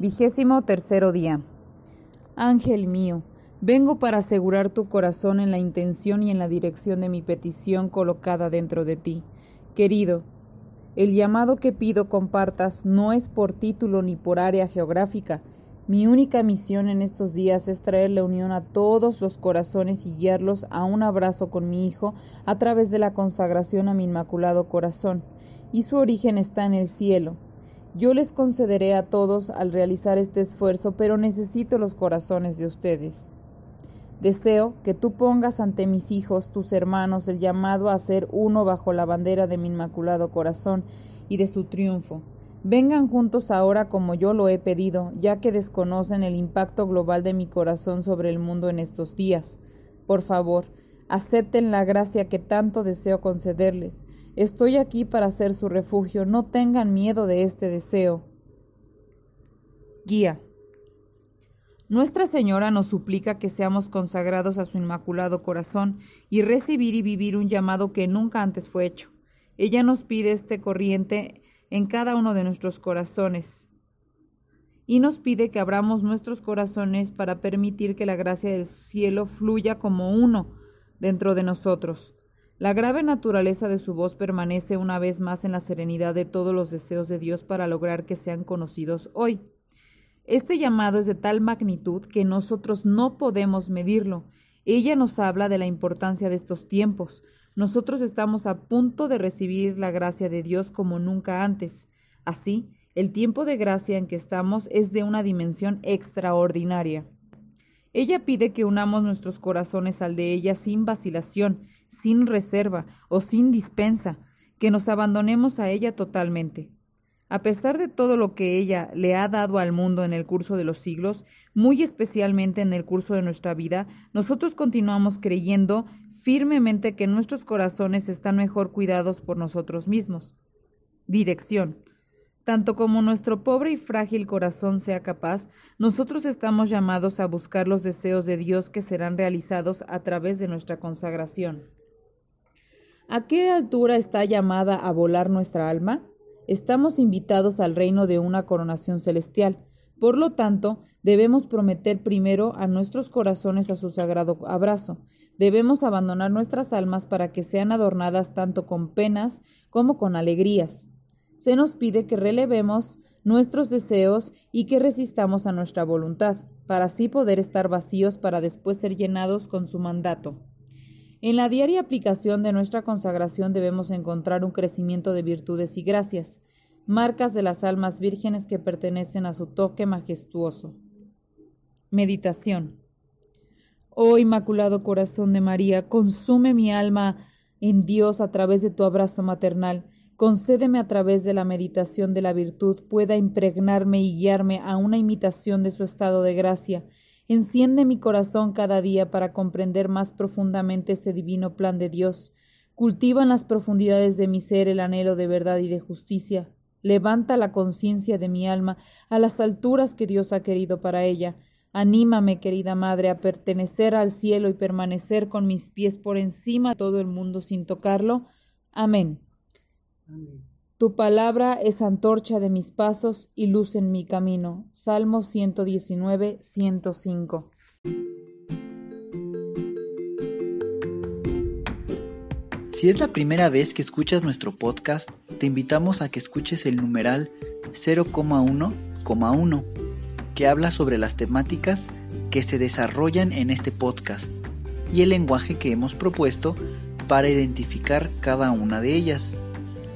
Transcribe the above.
Vigésimo tercero día. Ángel mío, Vengo para asegurar tu corazón en la intención y en la dirección de mi petición colocada dentro de ti. Querido, el llamado que pido compartas no es por título ni por área geográfica. Mi única misión en estos días es traer la unión a todos los corazones y guiarlos a un abrazo con mi Hijo a través de la consagración a mi Inmaculado Corazón. Y su origen está en el cielo. Yo les concederé a todos al realizar este esfuerzo, pero necesito los corazones de ustedes. Deseo que tú pongas ante mis hijos, tus hermanos, el llamado a ser uno bajo la bandera de mi inmaculado corazón y de su triunfo. Vengan juntos ahora como yo lo he pedido, ya que desconocen el impacto global de mi corazón sobre el mundo en estos días. Por favor, acepten la gracia que tanto deseo concederles. Estoy aquí para ser su refugio, no tengan miedo de este deseo. Guía. Nuestra Señora nos suplica que seamos consagrados a su Inmaculado Corazón y recibir y vivir un llamado que nunca antes fue hecho. Ella nos pide este corriente en cada uno de nuestros corazones y nos pide que abramos nuestros corazones para permitir que la gracia del cielo fluya como uno dentro de nosotros. La grave naturaleza de su voz permanece una vez más en la serenidad de todos los deseos de Dios para lograr que sean conocidos hoy. Este llamado es de tal magnitud que nosotros no podemos medirlo. Ella nos habla de la importancia de estos tiempos. Nosotros estamos a punto de recibir la gracia de Dios como nunca antes. Así, el tiempo de gracia en que estamos es de una dimensión extraordinaria. Ella pide que unamos nuestros corazones al de ella sin vacilación, sin reserva o sin dispensa, que nos abandonemos a ella totalmente. A pesar de todo lo que ella le ha dado al mundo en el curso de los siglos, muy especialmente en el curso de nuestra vida, nosotros continuamos creyendo firmemente que nuestros corazones están mejor cuidados por nosotros mismos. Dirección. Tanto como nuestro pobre y frágil corazón sea capaz, nosotros estamos llamados a buscar los deseos de Dios que serán realizados a través de nuestra consagración. ¿A qué altura está llamada a volar nuestra alma? estamos invitados al reino de una coronación celestial. Por lo tanto, debemos prometer primero a nuestros corazones a su sagrado abrazo. Debemos abandonar nuestras almas para que sean adornadas tanto con penas como con alegrías. Se nos pide que relevemos nuestros deseos y que resistamos a nuestra voluntad, para así poder estar vacíos para después ser llenados con su mandato. En la diaria aplicación de nuestra consagración debemos encontrar un crecimiento de virtudes y gracias, marcas de las almas vírgenes que pertenecen a su toque majestuoso. Meditación. Oh Inmaculado Corazón de María, consume mi alma en Dios a través de tu abrazo maternal. Concédeme a través de la meditación de la virtud pueda impregnarme y guiarme a una imitación de su estado de gracia Enciende mi corazón cada día para comprender más profundamente este divino plan de Dios. Cultiva en las profundidades de mi ser el anhelo de verdad y de justicia. Levanta la conciencia de mi alma a las alturas que Dios ha querido para ella. Anímame, querida Madre, a pertenecer al cielo y permanecer con mis pies por encima de todo el mundo sin tocarlo. Amén. Tu palabra es antorcha de mis pasos y luz en mi camino. Salmo 119, 105. Si es la primera vez que escuchas nuestro podcast, te invitamos a que escuches el numeral 0,1,1 que habla sobre las temáticas que se desarrollan en este podcast y el lenguaje que hemos propuesto para identificar cada una de ellas